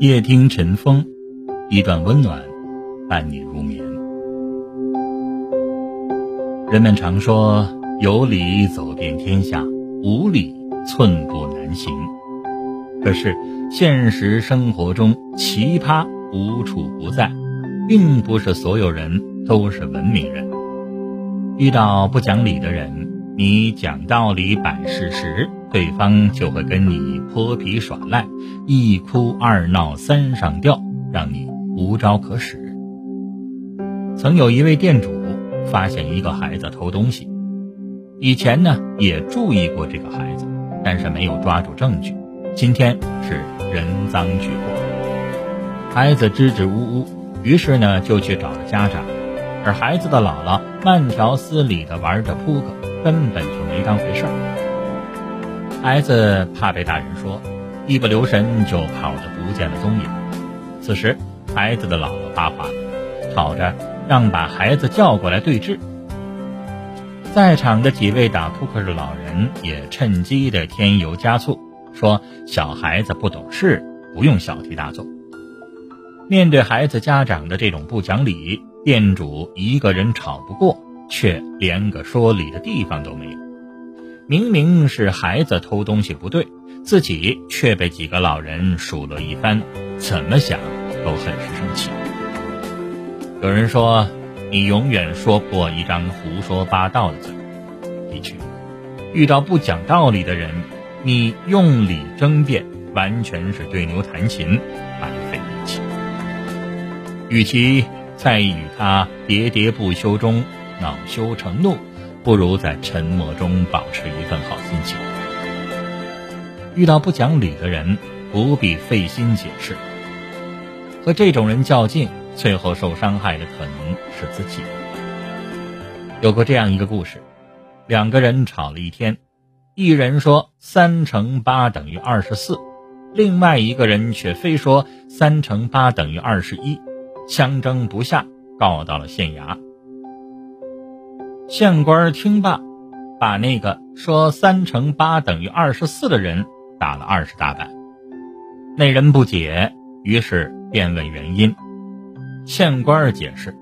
夜听晨风，一段温暖伴你入眠。人们常说有理走遍天下，无理寸步难行。可是现实生活中奇葩无处不在，并不是所有人都是文明人。遇到不讲理的人，你讲道理摆事实，对方就会跟你泼皮耍赖，一哭二闹三上吊，让你无招可使。曾有一位店主发现一个孩子偷东西，以前呢也注意过这个孩子，但是没有抓住证据。今天是人赃俱获，孩子支支吾吾，于是呢就去找了家长。而孩子的姥姥慢条斯理地玩着扑克，根本就没当回事儿。孩子怕被大人说，一不留神就跑得不见了踪影。此时，孩子的姥姥发话，吵着让把孩子叫过来对峙。在场的几位打扑克的老人也趁机的添油加醋，说小孩子不懂事，不用小题大做。面对孩子家长的这种不讲理。店主一个人吵不过，却连个说理的地方都没有。明明是孩子偷东西不对，自己却被几个老人数落一番，怎么想都很是生气。有人说：“你永远说不过一张胡说八道的嘴。”的确，遇到不讲道理的人，你用理争辩，完全是对牛弹琴，白费力气。与其。在与他喋喋不休中恼羞成怒，不如在沉默中保持一份好心情。遇到不讲理的人，不必费心解释。和这种人较劲，最后受伤害的可能是自己。有过这样一个故事：两个人吵了一天，一人说三乘八等于二十四，另外一个人却非说三乘八等于二十一。相争不下，告到了县衙。县官听罢，把那个说三乘八等于二十四的人打了二十大板。那人不解，于是便问原因。县官解释：“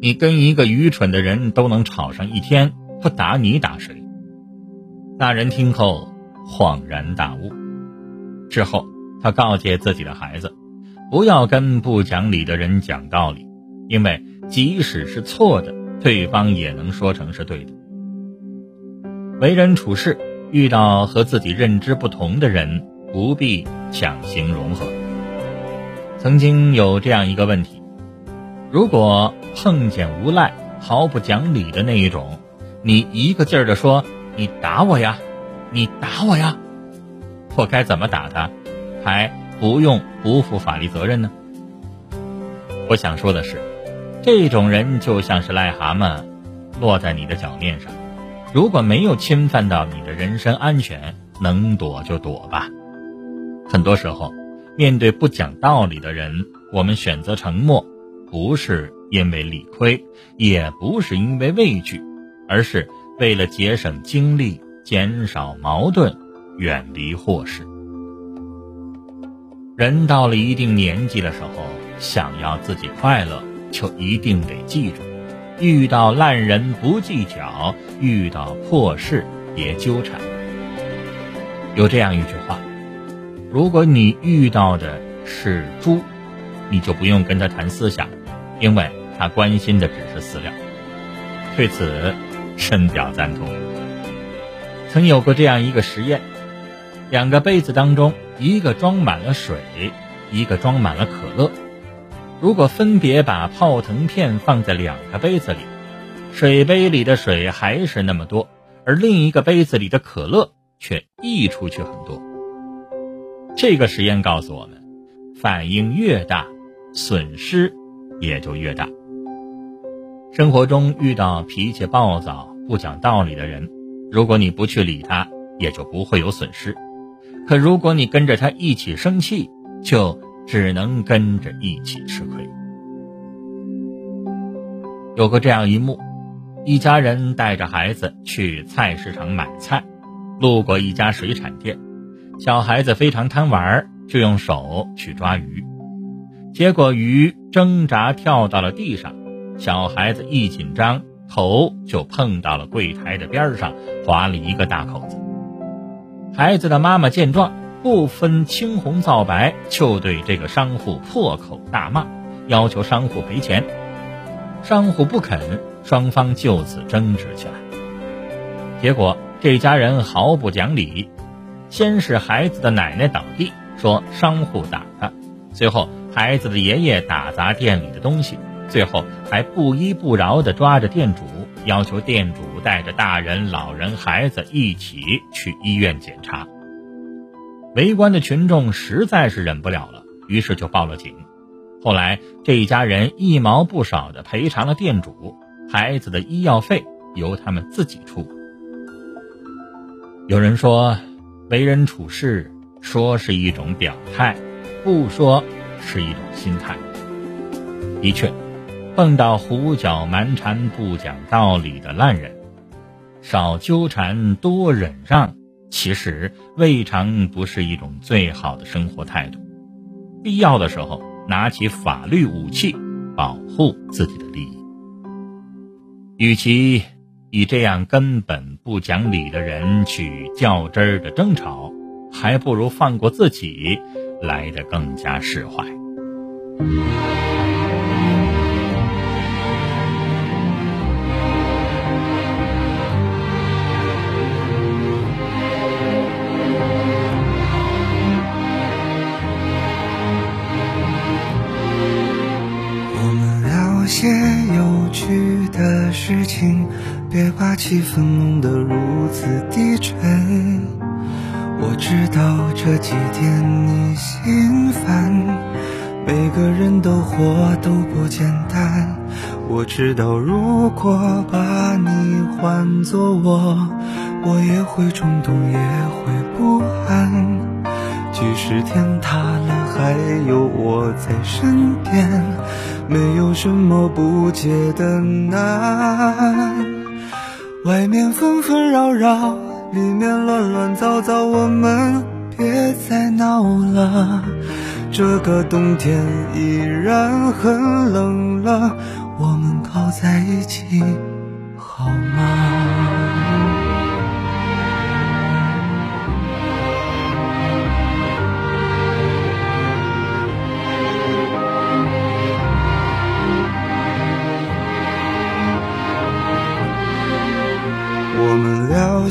你跟一个愚蠢的人都能吵上一天，不打你打谁？”那人听后恍然大悟。之后，他告诫自己的孩子。不要跟不讲理的人讲道理，因为即使是错的，对方也能说成是对的。为人处事，遇到和自己认知不同的人，不必强行融合。曾经有这样一个问题：如果碰见无赖、毫不讲理的那一种，你一个劲儿的说“你打我呀，你打我呀”，我该怎么打他？还？不用不负法律责任呢。我想说的是，这种人就像是癞蛤蟆，落在你的脚面上，如果没有侵犯到你的人身安全，能躲就躲吧。很多时候，面对不讲道理的人，我们选择沉默，不是因为理亏，也不是因为畏惧，而是为了节省精力，减少矛盾，远离祸事。人到了一定年纪的时候，想要自己快乐，就一定得记住：遇到烂人不计较，遇到破事别纠缠。有这样一句话：如果你遇到的是猪，你就不用跟他谈思想，因为他关心的只是饲料。对此，深表赞同。曾有过这样一个实验。两个杯子当中，一个装满了水，一个装满了可乐。如果分别把泡腾片放在两个杯子里，水杯里的水还是那么多，而另一个杯子里的可乐却溢出去很多。这个实验告诉我们，反应越大，损失也就越大。生活中遇到脾气暴躁、不讲道理的人，如果你不去理他，也就不会有损失。可如果你跟着他一起生气，就只能跟着一起吃亏。有过这样一幕：一家人带着孩子去菜市场买菜，路过一家水产店，小孩子非常贪玩，就用手去抓鱼，结果鱼挣扎跳到了地上，小孩子一紧张，头就碰到了柜台的边上，划了一个大口子。孩子的妈妈见状，不分青红皂白，就对这个商户破口大骂，要求商户赔钱。商户不肯，双方就此争执起来。结果这家人毫不讲理，先是孩子的奶奶倒地。说商户打他，最后孩子的爷爷打砸店里的东西，最后还不依不饶地抓着店主，要求店主带着大人、老人、孩子一起去医院检查。围观的群众实在是忍不了了，于是就报了警。后来这一家人一毛不少的赔偿了店主，孩子的医药费由他们自己出。有人说，为人处事。说是一种表态，不说是一种心态。的确，碰到胡搅蛮缠、不讲道理的烂人，少纠缠，多忍让，其实未尝不是一种最好的生活态度。必要的时候，拿起法律武器，保护自己的利益。与其以这样根本不讲理的人去较真儿的争吵。还不如放过自己，来得更加释怀。情，别把气氛弄得如此低沉。我知道这几天你心烦，每个人都活都不简单。我知道如果把你换作我，我也会冲动，也会不安。即使天塌了，还有我在身边，没有什么不解的难。外面纷纷扰扰。里面乱乱糟糟，我们别再闹了。这个冬天依然很冷了，我们靠在一起好吗？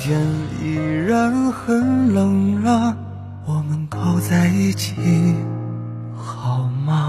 天依然很冷了，我们靠在一起好吗？